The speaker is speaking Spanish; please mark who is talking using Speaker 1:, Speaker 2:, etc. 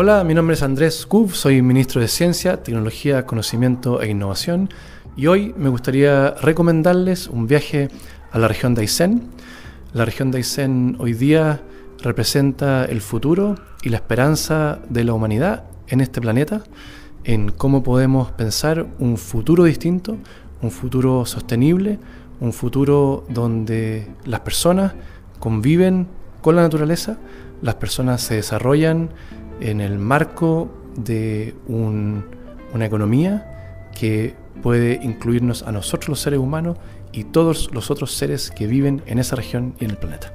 Speaker 1: Hola, mi nombre es Andrés Kuf, soy ministro de Ciencia, Tecnología, Conocimiento e Innovación y hoy me gustaría recomendarles un viaje a la región de Aysén. La región de Aysén hoy día representa el futuro y la esperanza de la humanidad en este planeta, en cómo podemos pensar un futuro distinto, un futuro sostenible, un futuro donde las personas conviven con la naturaleza, las personas se desarrollan en el marco de una economía que puede incluirnos a nosotros los seres humanos y todos los otros seres que viven en esa región y en el planeta.